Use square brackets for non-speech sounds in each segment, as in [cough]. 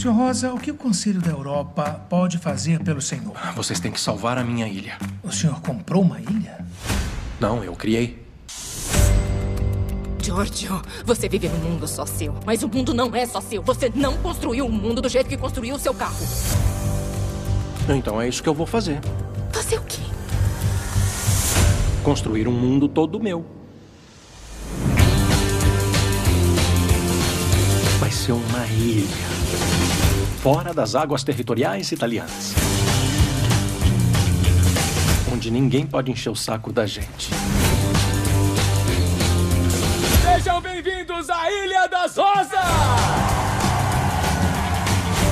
Sr. Rosa, o que o Conselho da Europa pode fazer pelo senhor? Vocês têm que salvar a minha ilha. O senhor comprou uma ilha? Não, eu criei. Giorgio, você vive num mundo só seu. Mas o mundo não é só seu. Você não construiu o mundo do jeito que construiu o seu carro. Então é isso que eu vou fazer. Fazer o quê? Construir um mundo todo meu. Vai ser uma ilha. Fora das águas territoriais italianas. Onde ninguém pode encher o saco da gente. Sejam bem-vindos à Ilha das Rosas!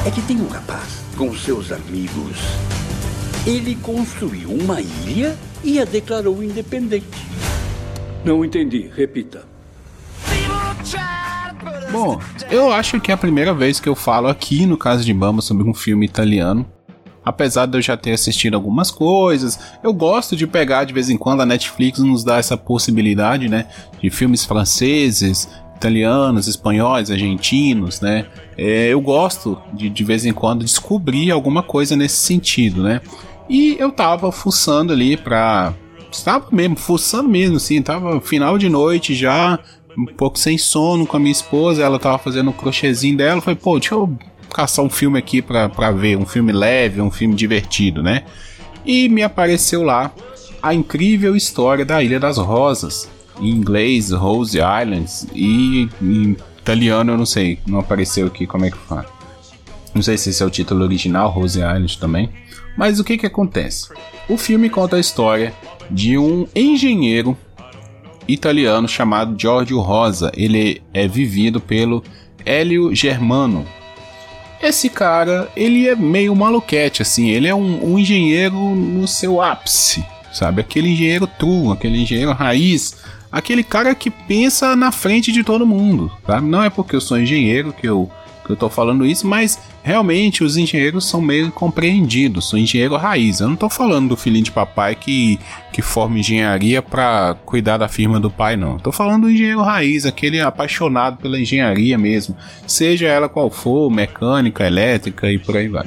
É que tem um rapaz com seus amigos. Ele construiu uma ilha e a declarou independente. Não entendi, repita. Bom, eu acho que é a primeira vez que eu falo aqui no caso de Bamba sobre um filme italiano. Apesar de eu já ter assistido algumas coisas, eu gosto de pegar de vez em quando a Netflix nos dá essa possibilidade, né, de filmes franceses, italianos, espanhóis, argentinos, né? É, eu gosto de de vez em quando descobrir alguma coisa nesse sentido, né? E eu tava fuçando ali pra. Estava mesmo, fuçando mesmo, assim, tava final de noite já, um pouco sem sono com a minha esposa, ela tava fazendo o crochêzinho dela, falei, pô, deixa eu caçar um filme aqui pra, pra ver, um filme leve, um filme divertido, né? E me apareceu lá a incrível história da Ilha das Rosas, em inglês Rose Islands e em italiano eu não sei, não apareceu aqui como é que fala. Não sei se esse é o título original, Rose Island também. Mas o que que acontece? O filme conta a história de um engenheiro italiano chamado Giorgio Rosa. Ele é vivido pelo Hélio Germano. Esse cara, ele é meio maluquete, assim. Ele é um, um engenheiro no seu ápice, sabe? Aquele engenheiro true, aquele engenheiro raiz, aquele cara que pensa na frente de todo mundo, tá? Não é porque eu sou engenheiro que eu, que eu tô falando isso, mas realmente os engenheiros são meio compreendidos, sou engenheiro raiz. Eu não tô falando do filhinho de papai que, que forma engenharia para cuidar da firma do pai, não. Tô falando do engenheiro raiz, aquele apaixonado pela engenharia mesmo, seja ela qual for, mecânica, elétrica e por aí vai.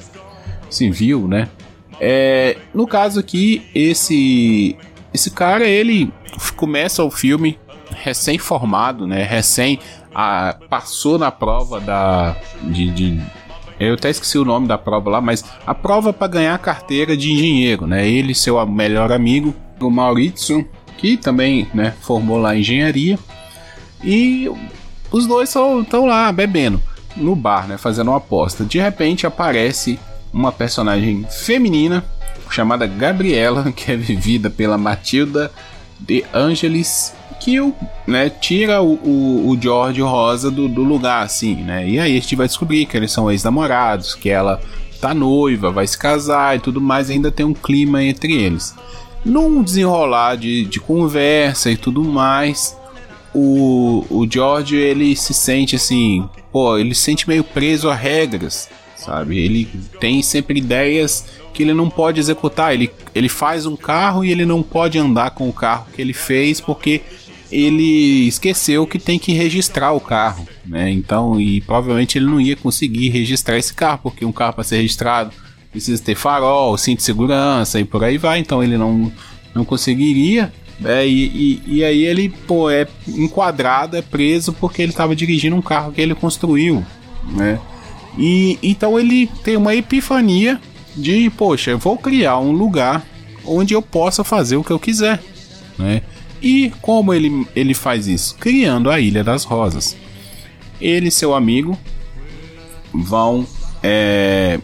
Civil, né? É, no caso aqui, esse esse cara, ele começa o filme recém-formado, né? Recém a, passou na prova da de, de, eu até esqueci o nome da prova lá, mas a prova para ganhar a carteira de engenheiro, né? Ele, seu melhor amigo, o Maurício, que também, né, formou lá engenharia. E os dois estão lá bebendo no bar, né, fazendo uma aposta. De repente aparece uma personagem feminina chamada Gabriela, [laughs] que é vivida pela Matilda de Angelis, que né, tira o, o, o George Rosa do, do, lugar, assim, né? E aí a gente vai descobrir que eles são ex-namorados, que ela tá noiva, vai se casar e tudo mais, ainda tem um clima entre eles. Num desenrolar de, de conversa e tudo mais, o, o George ele se sente assim, pô, ele se sente meio preso a regras, sabe? Ele tem sempre ideias que ele não pode executar. Ele, ele faz um carro e ele não pode andar com o carro que ele fez porque ele esqueceu que tem que registrar o carro, né? Então, e provavelmente ele não ia conseguir registrar esse carro, porque um carro para ser registrado precisa ter farol, cinto de segurança e por aí vai. Então ele não, não conseguiria. É, e, e, e, aí ele pô, é enquadrado, é preso porque ele estava dirigindo um carro que ele construiu, né? E então ele tem uma epifania de, poxa, vou criar um lugar onde eu possa fazer o que eu quiser, né? E como ele, ele faz isso? Criando a Ilha das Rosas. Ele e seu amigo vão é,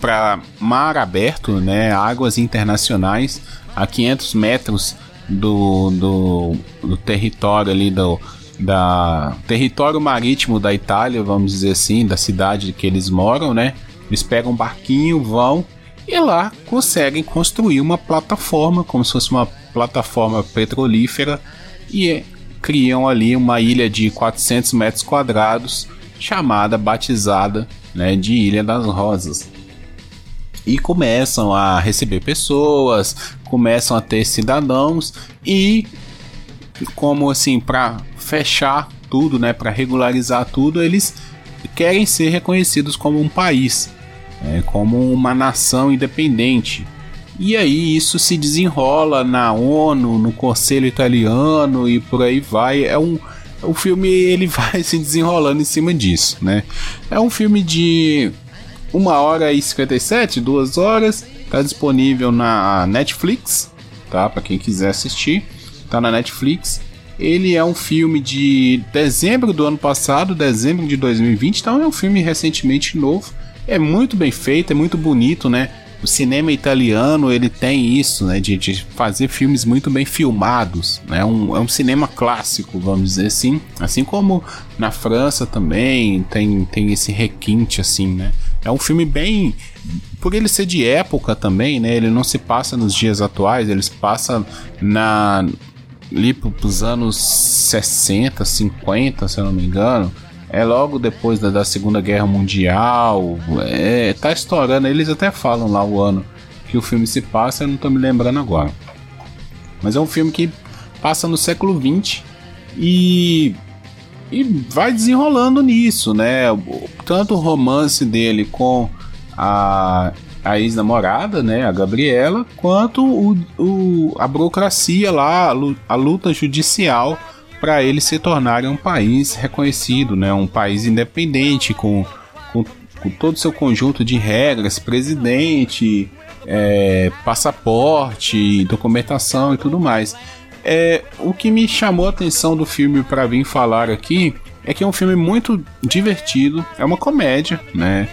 para mar aberto, né, águas internacionais, a 500 metros do, do, do território ali do da território marítimo da Itália, vamos dizer assim, da cidade que eles moram, né? Eles pegam um barquinho, vão e lá conseguem construir uma plataforma, como se fosse uma plataforma petrolífera, e criam ali uma ilha de 400 metros quadrados, chamada, batizada né, de Ilha das Rosas. E começam a receber pessoas, começam a ter cidadãos e, como assim, para fechar tudo, né, para regularizar tudo, eles querem ser reconhecidos como um país, né, como uma nação independente. E aí isso se desenrola na ONU, no Conselho Italiano e por aí vai. É um o filme ele [laughs] vai se desenrolando em cima disso, né? É um filme de uma hora e 57, duas horas, tá disponível na Netflix, tá? Para quem quiser assistir, tá na Netflix. Ele é um filme de dezembro do ano passado, dezembro de 2020, então é um filme recentemente novo. É muito bem feito, é muito bonito, né? O cinema italiano ele tem isso, né, de, de fazer filmes muito bem filmados, né? Um, é um cinema clássico, vamos dizer assim, assim como na França também tem, tem esse requinte assim, né? É um filme bem por ele ser de época também, né? Ele não se passa nos dias atuais, ele se passa na ali pros anos 60, 50, se eu não me engano. É logo depois da, da Segunda Guerra Mundial. É, tá estourando. Eles até falam lá o ano que o filme se passa, eu não tô me lembrando agora. Mas é um filme que passa no século XX e, e vai desenrolando nisso, né? Tanto o romance dele com a, a ex-namorada, né, a Gabriela, quanto o, o, a burocracia lá, a luta judicial para eles se tornarem um país reconhecido, né? um país independente, com, com, com todo o seu conjunto de regras, presidente, é, passaporte, documentação e tudo mais. É, o que me chamou a atenção do filme para vir falar aqui é que é um filme muito divertido, é uma comédia, né?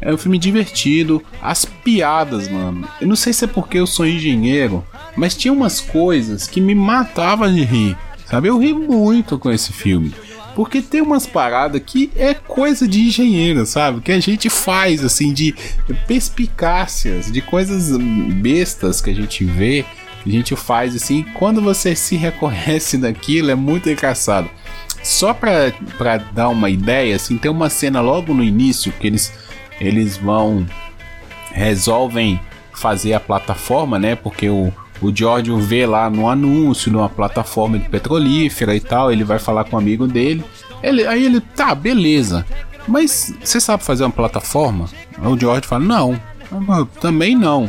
É um filme divertido, as piadas, mano. Eu não sei se é porque eu sou engenheiro, mas tinha umas coisas que me matavam de rir. Sabe? Eu ri muito com esse filme. Porque tem umas paradas que é coisa de engenheiro, sabe? Que a gente faz, assim, de perspicácias, de coisas bestas que a gente vê, que a gente faz, assim. Quando você se reconhece [laughs] naquilo, é muito engraçado. Só pra, pra dar uma ideia, assim, tem uma cena logo no início que eles, eles vão. resolvem fazer a plataforma, né? Porque o, o George vê lá no anúncio, numa plataforma de petrolífera e tal, ele vai falar com um amigo dele. Ele, aí ele, tá, beleza. Mas você sabe fazer uma plataforma? O George fala, não, também não.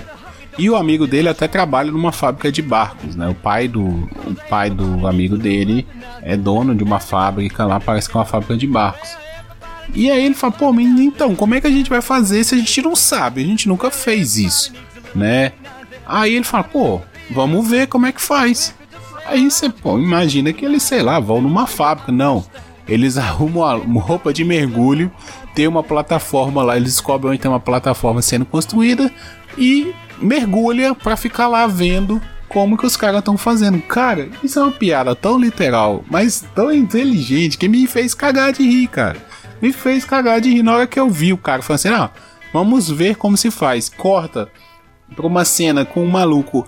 E o amigo dele até trabalha numa fábrica de barcos, né? O pai do, o pai do amigo dele é dono de uma fábrica lá, parece que é uma fábrica de barcos. E aí ele fala, pô, mas então, como é que a gente vai fazer se a gente não sabe? A gente nunca fez isso, né? Aí ele fala, pô, Vamos ver como é que faz. Aí você pô, imagina que eles, sei lá, vão numa fábrica. Não. Eles [laughs] arrumam uma roupa de mergulho, tem uma plataforma lá, eles descobrem onde tem uma plataforma sendo construída e mergulha para ficar lá vendo como que os caras estão fazendo. Cara, isso é uma piada tão literal, mas tão inteligente que me fez cagar de rir, cara. Me fez cagar de rir na hora que eu vi o cara falando assim: ah, vamos ver como se faz. Corta pra uma cena com um maluco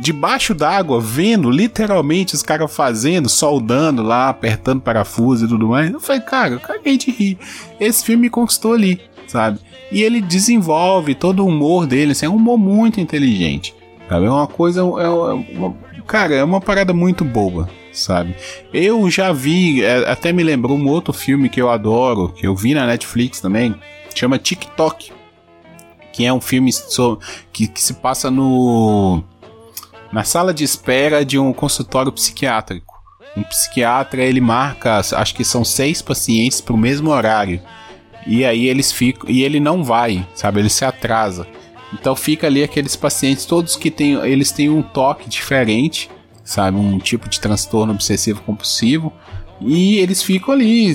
debaixo d'água, vendo literalmente os caras fazendo, soldando lá, apertando parafuso e tudo mais. Eu falei, cara, eu caguei de rir. Esse filme me conquistou ali, sabe? E ele desenvolve todo o humor dele, assim, é um humor muito inteligente. Sabe? É uma coisa. É uma, cara, é uma parada muito boba, sabe? Eu já vi, é, até me lembrou um outro filme que eu adoro, que eu vi na Netflix também, chama TikTok. Que é um filme que, que se passa no na sala de espera de um consultório psiquiátrico. Um psiquiatra ele marca, acho que são seis pacientes para o mesmo horário. E aí eles ficam e ele não vai, sabe? Ele se atrasa. Então fica ali aqueles pacientes todos que têm, eles têm um toque diferente, sabe? Um tipo de transtorno obsessivo compulsivo e eles ficam ali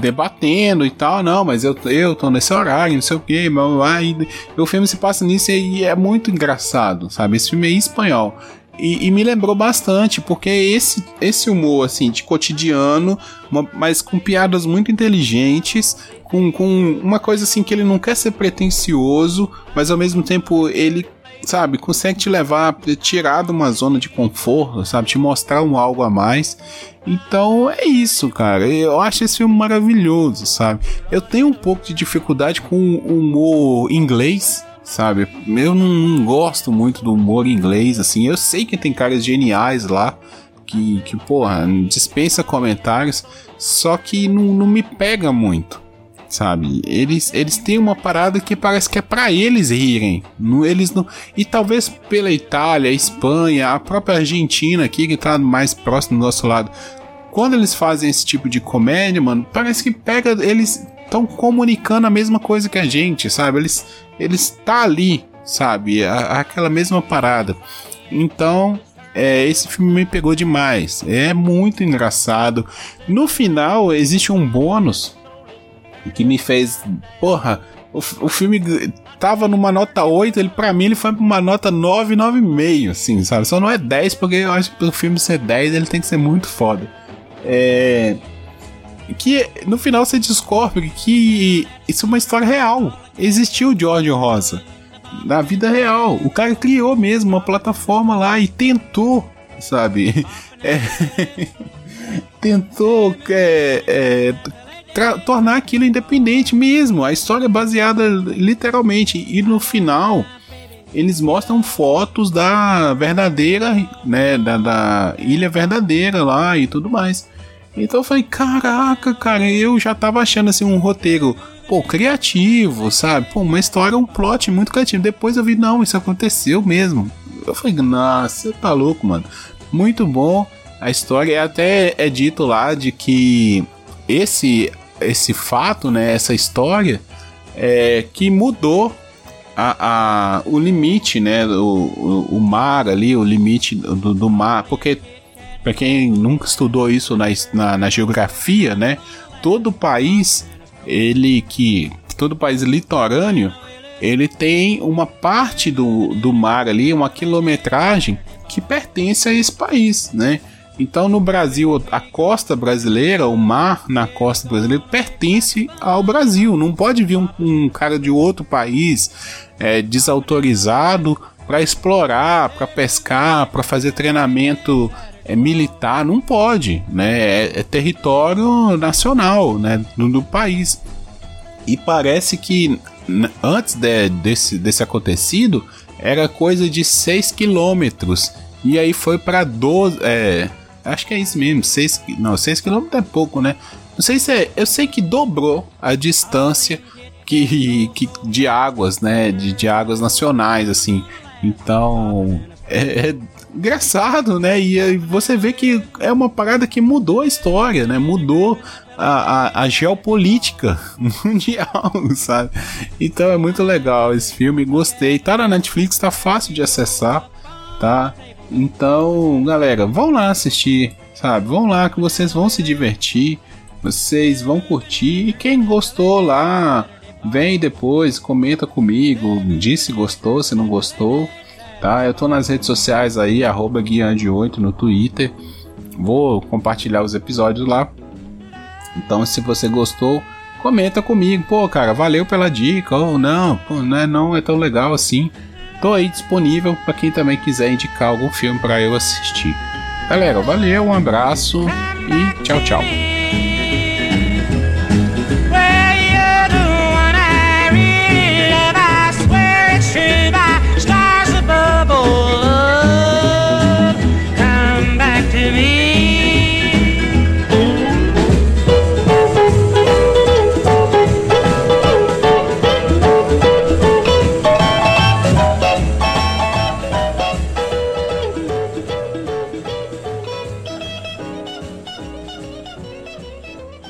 debatendo e tal, não, mas eu, eu tô nesse horário, não sei o que, e o filme se passa nisso e é muito engraçado, sabe? Esse filme é espanhol. E, e, me lembrou bastante, porque esse, esse humor, assim, de cotidiano, uma, mas com piadas muito inteligentes, com, com uma coisa assim que ele não quer ser pretencioso, mas ao mesmo tempo ele sabe, consegue te levar, tirar de uma zona de conforto, sabe, te mostrar um algo a mais. Então é isso, cara. Eu acho esse filme maravilhoso, sabe? Eu tenho um pouco de dificuldade com o humor inglês, sabe? Eu não, não gosto muito do humor inglês, assim. Eu sei que tem caras geniais lá, que, que porra, dispensa comentários, só que não, não me pega muito, sabe? Eles, eles têm uma parada que parece que é para eles rirem. Não, eles não. E talvez pela Itália, Espanha, a própria Argentina aqui, que tá mais próximo do nosso lado. Quando eles fazem esse tipo de comédia, mano, parece que pega. Eles estão comunicando a mesma coisa que a gente, sabe? Eles, eles tá ali, sabe? A, aquela mesma parada. Então, é, esse filme me pegou demais. É muito engraçado. No final, existe um bônus que me fez. Porra, o, o filme tava numa nota 8, ele para mim ele foi pra uma nota 9, 9,5, assim, sabe? Só não é 10, porque eu acho que pro filme ser 10 ele tem que ser muito foda. É. Que no final você descobre que isso é uma história real. Existiu o George Rosa na vida real. O cara criou mesmo uma plataforma lá e tentou, sabe? [laughs] É, [laughs] tentou é, é, tornar aquilo independente mesmo. A história é baseada literalmente. E no final, eles mostram fotos da verdadeira, né? Da, da ilha verdadeira lá e tudo mais. Então eu falei, caraca, cara, eu já tava achando assim um roteiro, pô, criativo, sabe? Pô, uma história, um plot muito criativo. Depois eu vi, não, isso aconteceu mesmo. Eu falei, nossa, você tá louco, mano. Muito bom. A história é até é dito lá de que esse esse fato, né, essa história, é, que mudou a, a, o limite, né, o, o, o, mar ali, o limite do, do mar, porque para quem nunca estudou isso na, na, na, geografia, né, todo país, ele que, todo país litorâneo, ele tem uma parte do, do mar ali, uma quilometragem que pertence a esse país, né, então, no Brasil, a costa brasileira, o mar na costa brasileira, pertence ao Brasil. Não pode vir um, um cara de outro país é, desautorizado para explorar, para pescar, para fazer treinamento é, militar. Não pode, né? É, é território nacional, né? Do, do, país. E parece que antes de, desse, desse acontecido era coisa de 6 quilômetros. E aí foi para 12. É, Acho que é isso mesmo. 6 não, 6 km é pouco, né? Não sei se é. Eu sei que dobrou a distância que, que de águas, né? De, de águas nacionais, assim. Então. É, é engraçado, né? E você vê que é uma parada que mudou a história, né? Mudou a, a, a, geopolítica [laughs] mundial, sabe? Então é muito legal esse filme, gostei. Tá na Netflix, tá fácil de acessar, tá? Então, galera, vão lá assistir, sabe? Vão lá que vocês vão se divertir, vocês vão curtir. E quem gostou lá, vem depois, comenta comigo, diz se gostou, se não gostou, tá? Eu tô nas redes sociais aí, arroba guiande8 no Twitter. Vou compartilhar os episódios lá. Então, se você gostou, comenta comigo. Pô, cara, valeu pela dica. Ou não, pô, não é, não é tão legal assim. Tô aí disponível para quem também quiser indicar algum filme para eu assistir. Galera, valeu, um abraço e tchau, tchau.